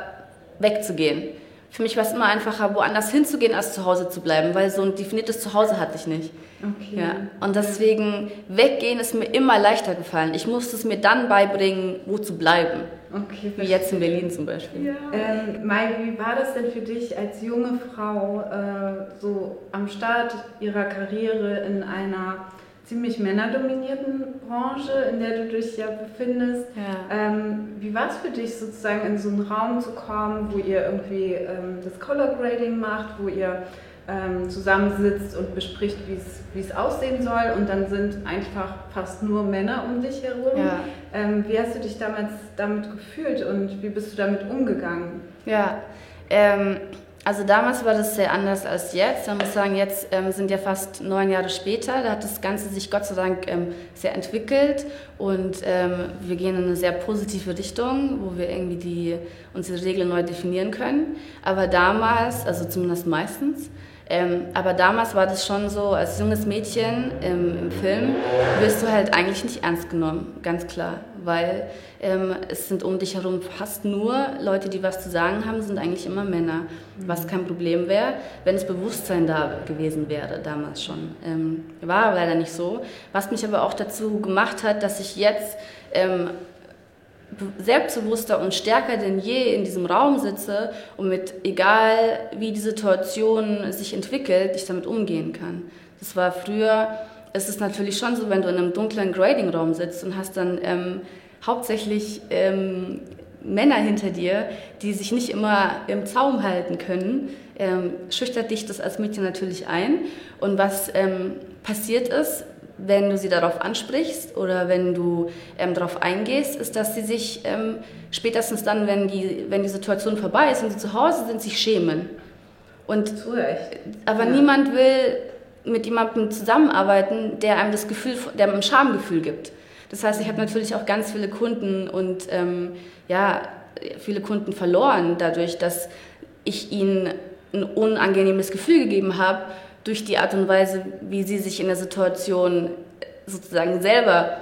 wegzugehen. Für mich war es immer einfacher, woanders hinzugehen, als zu Hause zu bleiben, weil so ein definiertes Zuhause hatte ich nicht. Okay. Ja. Und deswegen weggehen ist mir immer leichter gefallen. Ich musste es mir dann beibringen, wo zu bleiben. Okay, wie jetzt in Berlin zum Beispiel. Ja. Ähm, Mai, wie war das denn für dich als junge Frau, äh, so am Start ihrer Karriere in einer ziemlich männerdominierten Branche, in der du dich ja befindest. Ja. Ähm, wie war es für dich sozusagen in so einen Raum zu kommen, wo ihr irgendwie ähm, das Color Grading macht, wo ihr ähm, zusammensitzt und bespricht, wie es aussehen soll und dann sind einfach fast nur Männer um dich herum. Ja. Ähm, wie hast du dich damals damit gefühlt und wie bist du damit umgegangen? Ja, ähm, also damals war das sehr anders als jetzt. Man muss sagen, jetzt ähm, sind ja fast neun Jahre später. Da hat das Ganze sich Gott sei Dank ähm, sehr entwickelt und ähm, wir gehen in eine sehr positive Richtung, wo wir irgendwie die, unsere Regeln neu definieren können. Aber damals, also zumindest meistens, Ähm, aber damals war das schon so, als junges Mädchen ähm, im Film wirst du halt eigentlich nicht ernst genommen, ganz klar. Weil ähm, es sind um dich herum fast nur Leute, die was zu sagen haben, sind eigentlich immer Männer. Was kein Problem wäre, wenn das Bewusstsein da gewesen wäre, damals schon. Ähm, war leider nicht so. Was mich aber auch dazu gemacht hat, dass ich jetzt ähm, selbstbewusster und stärker denn je in diesem Raum sitze und mit, egal wie die Situation sich entwickelt, ich damit umgehen kann. Das war früher, es ist natürlich schon so, wenn du in einem dunklen Grading-Raum sitzt und hast dann ähm, hauptsächlich ähm, Männer hinter dir, die sich nicht immer im Zaum halten können, ähm, schüchtert dich das als Mädchen natürlich ein. Und was ähm, passiert ist, wenn du sie darauf ansprichst oder wenn du ähm, darauf eingehst, ist, dass sie sich ähm, spätestens dann, wenn die, wenn die Situation vorbei ist und sie zu Hause sind, sich schämen. Und, aber ja. niemand will mit jemandem zusammenarbeiten, der einem das Gefühl, der einem ein Schamgefühl gibt. Das heißt, ich habe natürlich auch ganz viele Kunden und ähm, ja, viele Kunden verloren dadurch, dass ich ihnen ein unangenehmes Gefühl gegeben habe durch die Art und Weise, wie sie sich in der Situation sozusagen selber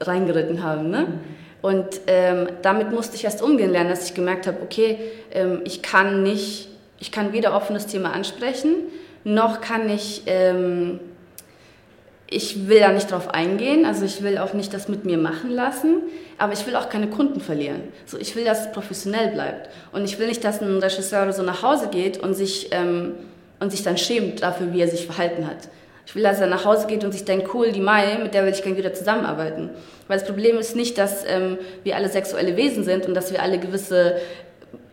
reingeritten haben. Ne? Mhm. Und ähm, damit musste ich erst umgehen lernen, dass ich gemerkt habe, okay, ähm, ich kann nicht, ich kann weder offenes Thema ansprechen, noch kann ich, ähm, ich will da nicht drauf eingehen, also ich will auch nicht das mit mir machen lassen, aber ich will auch keine Kunden verlieren. So, ich will, dass es professionell bleibt. Und ich will nicht, dass ein Regisseur so nach Hause geht und sich ähm, und sich dann schämt dafür, wie er sich verhalten hat. Ich will, dass er nach Hause geht und sich denkt, cool, die Mai, mit der will ich gerne wieder zusammenarbeiten. Weil das Problem ist nicht, dass ähm, wir alle sexuelle Wesen sind und dass wir alle gewisse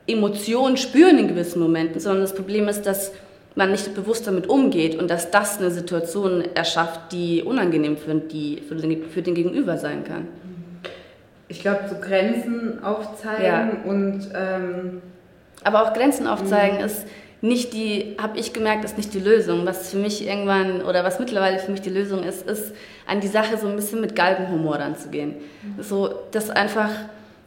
Emotionen spüren in gewissen Momenten, sondern das Problem ist, dass man nicht bewusst damit umgeht und dass das eine Situation erschafft, die unangenehm für, die, für, den, für den Gegenüber sein kann. Ich glaube, so Grenzen aufzeigen ja. und... Ähm aber auch Grenzen aufzeigen mhm. ist nicht die, habe ich gemerkt, ist nicht die Lösung. Was für mich irgendwann oder was mittlerweile für mich die Lösung ist, ist an die Sache so ein bisschen mit Galgenhumor ranzugehen. Mhm. So, das einfach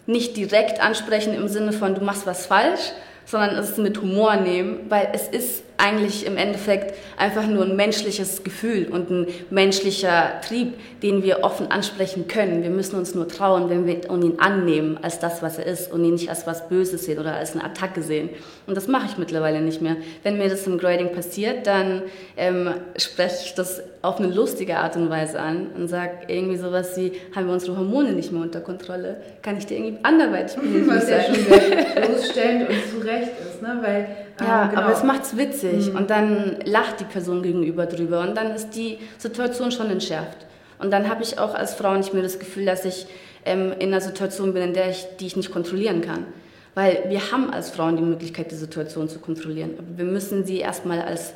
nicht direkt ansprechen im Sinne von, du machst was falsch, sondern es mit Humor nehmen, weil es ist eigentlich im Endeffekt einfach nur ein menschliches Gefühl und ein menschlicher Trieb, den wir offen ansprechen können. Wir müssen uns nur trauen, wenn wir ihn annehmen als das, was er ist und ihn nicht als was Böses sehen oder als eine Attacke sehen. Und das mache ich mittlerweile nicht mehr. Wenn mir das im Grading passiert, dann ähm, spreche ich das auf eine lustige Art und Weise an und sage irgendwie sowas wie, haben wir unsere Hormone nicht mehr unter Kontrolle? Kann ich dir irgendwie anderweitig Was ja schon sehr bloßstellend und zu Recht ist, ne? weil ja, genau. aber es macht's witzig mhm. und dann lacht die Person gegenüber drüber und dann ist die Situation schon entschärft. Und dann habe ich auch als Frau nicht mehr das Gefühl, dass ich ähm, in einer Situation bin, in der ich, die ich nicht kontrollieren kann. Weil wir haben als Frauen die Möglichkeit, die Situation zu kontrollieren. Aber wir müssen sie erstmal als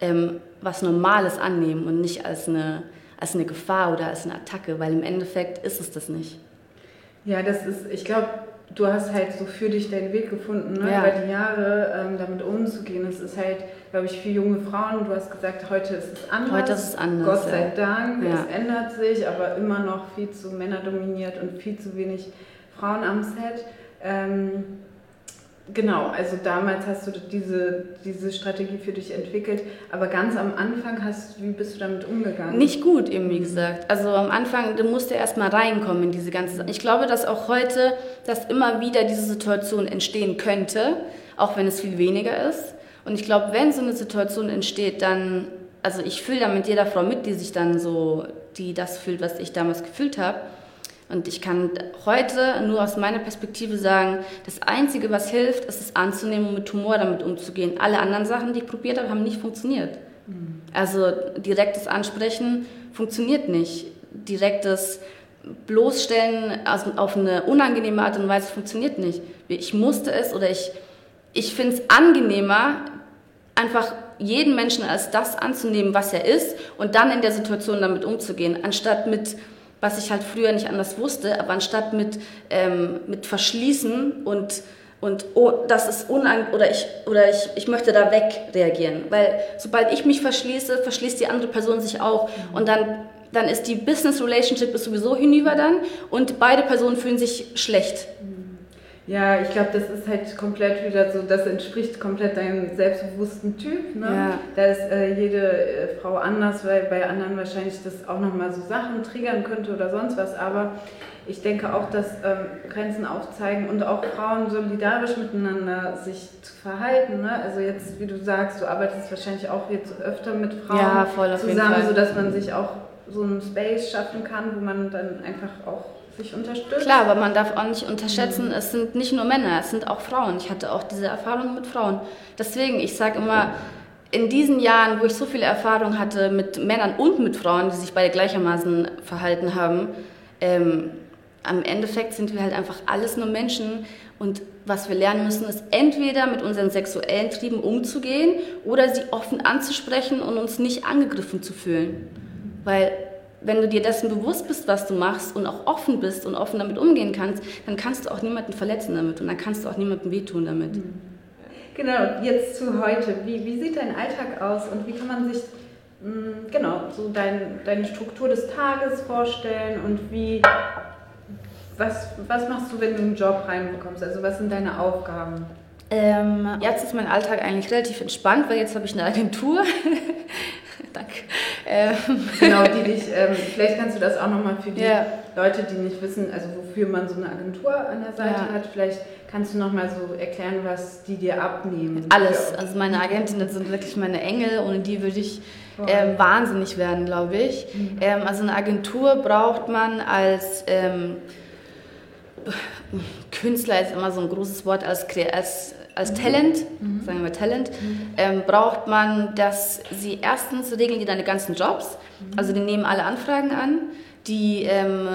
ähm, was Normales annehmen und nicht als eine, als eine Gefahr oder als eine Attacke, weil im Endeffekt ist es das nicht. Ja, das ist, ich glaube, du hast halt so für dich deinen Weg gefunden, ne? ja. über die Jahre ähm, damit umzugehen. Es ist halt, glaube ich, für junge Frauen, du hast gesagt, heute ist es anders. Heute ist es anders. Gott sei Dank, ja. es ändert sich, aber immer noch viel zu männerdominiert und viel zu wenig Frauen am Set. Ähm, Genau, also damals hast du diese, diese Strategie für dich entwickelt, aber ganz am Anfang hast wie bist du damit umgegangen? Nicht gut, eben wie gesagt. Also am Anfang, du musst ja erstmal reinkommen in diese ganze Sache. Ich glaube, dass auch heute, dass immer wieder diese Situation entstehen könnte, auch wenn es viel weniger ist. Und ich glaube, wenn so eine Situation entsteht, dann, also ich fühle da mit jeder Frau mit, die sich dann so, die das fühlt, was ich damals gefühlt habe. Und ich kann heute nur aus meiner Perspektive sagen, das Einzige, was hilft, ist es anzunehmen und mit Humor damit umzugehen. Alle anderen Sachen, die ich probiert habe, haben nicht funktioniert. Mhm. Also direktes Ansprechen funktioniert nicht. Direktes Bloßstellen also auf eine unangenehme Art und Weise funktioniert nicht. Ich musste es oder ich, ich finde es angenehmer, einfach jeden Menschen als das anzunehmen, was er ist und dann in der Situation damit umzugehen, anstatt mit was ich halt früher nicht anders wusste, aber anstatt mit, ähm, mit Verschließen und, und oh, das ist unang oder ich oder ich, ich möchte da weg reagieren, weil sobald ich mich verschließe, verschließt die andere Person sich auch mhm. und dann dann ist die Business Relationship ist sowieso hinüber dann und beide Personen fühlen sich schlecht. Mhm. Ja, ich glaube, das ist halt komplett wieder so, das entspricht komplett deinem selbstbewussten Typ. Ne? Ja. Da ist äh, jede äh, Frau anders, weil bei anderen wahrscheinlich das auch nochmal so Sachen triggern könnte oder sonst was. Aber ich denke auch, dass ähm, Grenzen aufzeigen und auch Frauen solidarisch miteinander sich zu verhalten. Ne? Also jetzt, wie du sagst, du arbeitest wahrscheinlich auch jetzt öfter mit Frauen ja, zusammen, sodass man sich auch so einen Space schaffen kann, wo man dann einfach auch sich unterstützt. Klar, aber man darf auch nicht unterschätzen, mhm. es sind nicht nur Männer, es sind auch Frauen. Ich hatte auch diese Erfahrung mit Frauen. Deswegen, ich sage immer, in diesen Jahren, wo ich so viele Erfahrungen hatte mit Männern und mit Frauen, die sich beide gleichermaßen verhalten haben, ähm, am Endeffekt sind wir halt einfach alles nur Menschen und was wir lernen müssen, ist entweder mit unseren sexuellen Trieben umzugehen oder sie offen anzusprechen und uns nicht angegriffen zu fühlen. Weil wenn du dir dessen bewusst bist, was du machst und auch offen bist und offen damit umgehen kannst, dann kannst du auch niemanden verletzen damit und dann kannst du auch niemandem wehtun damit. Mhm. Genau, jetzt zu heute. Wie, wie sieht dein Alltag aus und wie kann man sich mh, mm, genau so dein, deine Struktur des Tages vorstellen und wie was, was machst du, wenn du einen Job reinbekommst? Also was sind deine Aufgaben? Ähm, jetzt ist mein Alltag eigentlich relativ entspannt, weil jetzt habe ich eine Agentur. Danke. Ähm. Genau, die dich, ähm, vielleicht kannst du das auch nochmal für die ja. Leute, die nicht wissen, also wofür man so eine Agentur an der Seite ja. hat, vielleicht kannst du nochmal so erklären, was die dir abnehmen. Alles, also meine Agentinnen sind wirklich meine Engel, ohne die würde ich ähm, wahnsinnig werden, glaube ich. Mhm. Ähm, also eine Agentur braucht man als ähm, Künstler ist immer so ein großes Wort als, als als Talent, mhm. sagen wir Talent, mhm. ähm, braucht man, dass sie erstens regeln die deine ganzen Jobs, mhm. also die nehmen alle Anfragen an, die ähm,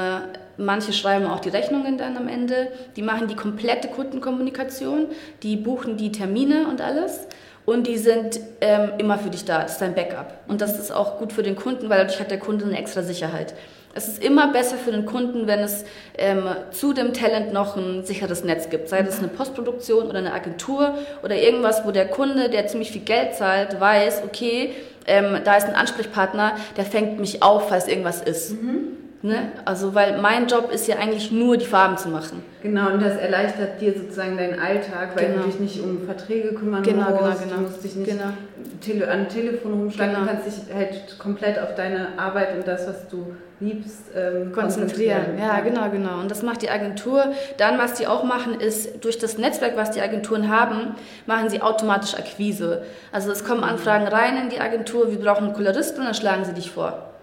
manche schreiben auch die Rechnungen dann am Ende, die machen die komplette Kundenkommunikation, die buchen die Termine und alles. Und die sind ähm, immer für dich da. Das ist dein Backup. Und das ist auch gut für den Kunden, weil dadurch hat der Kunde eine extra Sicherheit. Es ist immer besser für den Kunden, wenn es ähm, zu dem Talent noch ein sicheres Netz gibt. Sei das eine Postproduktion oder eine Agentur oder irgendwas, wo der Kunde, der ziemlich viel Geld zahlt, weiß, okay, ähm, da ist ein Ansprechpartner, der fängt mich auf, falls irgendwas ist. Mhm. Ne? Also, weil mein Job ist ja eigentlich nur, die Farben zu machen. Genau, und das erleichtert dir sozusagen deinen Alltag, weil genau. du dich nicht um Verträge kümmern genau, genau musst. Genau, genau. Du musst dich nicht genau. tele an Telefon rumschlagen. Genau. Du kannst dich halt komplett auf deine Arbeit und das, was du liebst, ähm, konzentrieren. Ja, genau, genau. Und das macht die Agentur. Dann, was die auch machen, ist, durch das Netzwerk, was die Agenturen haben, machen sie automatisch Akquise. Also es kommen Anfragen rein in die Agentur, wir brauchen einen Koloristen und dann schlagen sie dich vor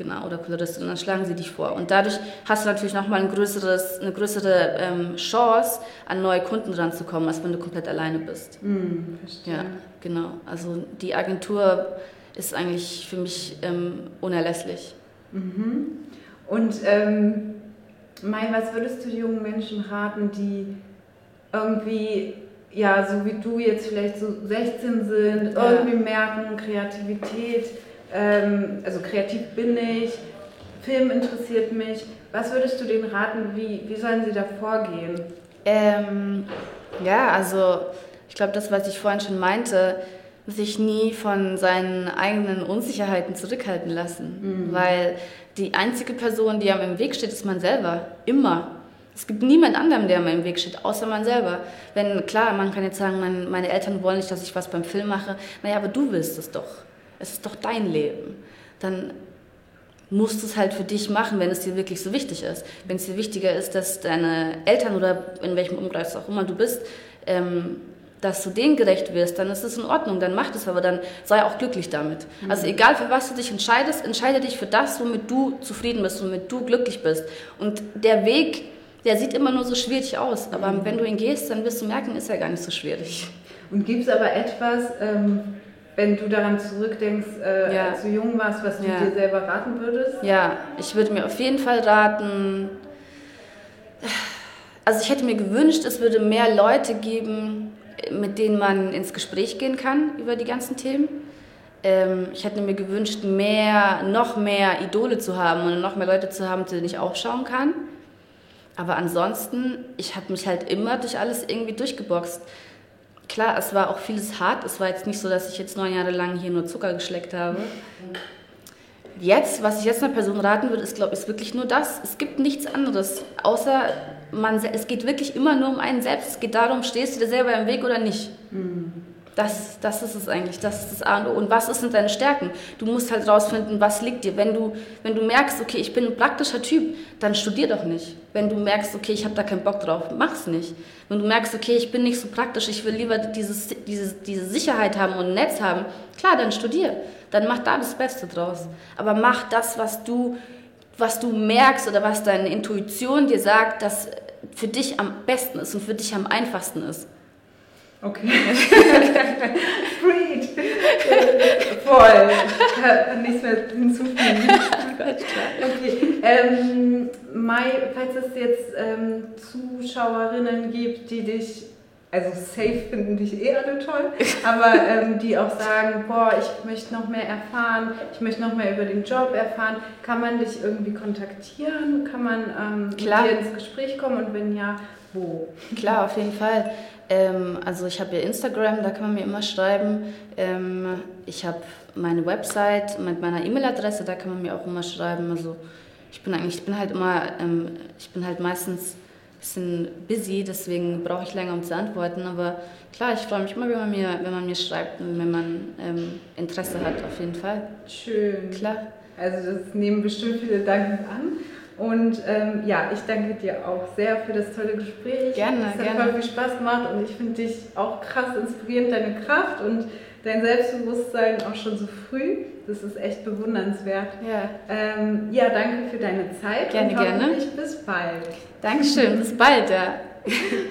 genau, oder Koloristin, und dann schlagen sie dich vor. Und dadurch hast du natürlich nochmal ein größeres, eine größere ähm, Chance, an neue Kunden ranzukommen, als wenn du komplett alleine bist. Mm, verstehe. Ja, genau. Also die Agentur ist eigentlich für mich ähm, unerlässlich. Mhm. Und ähm, mein, was würdest du jungen Menschen raten, die irgendwie ja, so wie du jetzt vielleicht so 16 sind, ja. irgendwie merken, Kreativität ähm, also kreativ bin ich, Film interessiert mich. Was würdest du denen raten, wie, wie sollen sie da vorgehen? Ähm, ja, also ich glaube, das, was ich vorhin schon meinte, sich nie von seinen eigenen Unsicherheiten zurückhalten lassen. Mhm. Weil die einzige Person, die einem im Weg steht, ist man selber. Immer. Es gibt niemand anderem, der mir im Weg steht, außer man selber. Wenn, klar, man kann jetzt sagen, mein, meine Eltern wollen nicht, dass ich was beim Film mache. Naja, aber du willst es doch es ist doch dein Leben, dann musst du es halt für dich machen, wenn es dir wirklich so wichtig ist. Wenn es dir wichtiger ist, dass deine Eltern oder in welchem Umkreis auch immer du bist, ähm, dass du denen gerecht wirst, dann ist es in Ordnung, dann mach das, aber dann sei auch glücklich damit. Mhm. Also egal für was du dich entscheidest, entscheide dich für das, womit du zufrieden bist, womit du glücklich bist. Und der Weg, der sieht immer nur so schwierig aus, aber mhm. wenn du ihn gehst, dann wirst du merken, ist er gar nicht so schwierig. Und gibt es aber etwas, ähm, wenn du daran zurückdenkst, äh, ja. als du jung warst, was du ja. dir selber raten würdest? Ja, ich würde mir auf jeden Fall raten, also ich hätte mir gewünscht, es würde mehr Leute geben, mit denen man ins Gespräch gehen kann über die ganzen Themen. Ähm, ich hätte mir gewünscht, mehr, noch mehr Idole zu haben und noch mehr Leute zu haben, zu denen ich aufschauen kann. Aber ansonsten, ich habe mich halt immer durch alles irgendwie durchgeboxt klar, es war auch vieles hart. Es war jetzt nicht so, dass ich jetzt neun Jahre lang hier nur Zucker geschleckt habe. Jetzt, was ich jetzt einer Person raten würde, ist, glaube ich, wirklich nur das. Es gibt nichts anderes, außer man, es geht wirklich immer nur um einen selbst. Es geht darum, stehst du dir selber im Weg oder nicht. Mhm. Das, das ist es eigentlich, das ist das A und O. Und was sind deine Stärken? Du musst halt rausfinden, was liegt dir. Wenn du, wenn du merkst, okay, ich bin ein praktischer Typ, dann studier doch nicht. Wenn du merkst, okay, ich habe da keinen Bock drauf, mach's nicht. Wenn du merkst, okay, ich bin nicht so praktisch, ich will lieber dieses, dieses, diese Sicherheit haben und ein Netz haben, klar, dann studier. Dann mach da das Beste draus. Aber mach das, was du, was du merkst oder was deine Intuition dir sagt, dass für dich am besten ist und für dich am einfachsten ist. Okay. Freed. Voll. Kann nichts mehr hinzufügen. okay. Ähm, Mai, falls es jetzt ähm, Zuschauerinnen gibt, die dich, also safe finden dich eh alle toll, aber ähm, die auch sagen, boah, ich möchte noch mehr erfahren, ich möchte noch mehr über den Job erfahren, kann man dich irgendwie kontaktieren? Kann man ähm, mit dir ins Gespräch kommen und wenn ja, wo? Klar, auf jeden Fall. Ähm, also ich habe ja Instagram, da kann man mir immer schreiben. Ähm, ich habe meine Website mit meiner E-Mail-Adresse, da kann man mir auch immer schreiben. Also ich bin eigentlich, ich bin halt immer, ähm, ich bin halt meistens ein bisschen busy, deswegen brauche ich länger, um zu antworten. Aber klar, ich freue mich immer, wenn man mir, wenn man mir schreibt und wenn man ähm, Interesse hat, auf jeden Fall. Schön. Klar. Also das nehmen bestimmt viele Danken an. Und ähm, ja, ich danke dir auch sehr für das tolle Gespräch. Gerne, es hat gerne. voll viel Spaß gemacht und ich finde dich auch krass inspirierend, deine Kraft und dein Selbstbewusstsein auch schon so früh. Das ist echt bewundernswert. Ja, ähm, ja danke für deine Zeit. Gerne, und gerne. Bis bald. Dankeschön, bis bald, ja.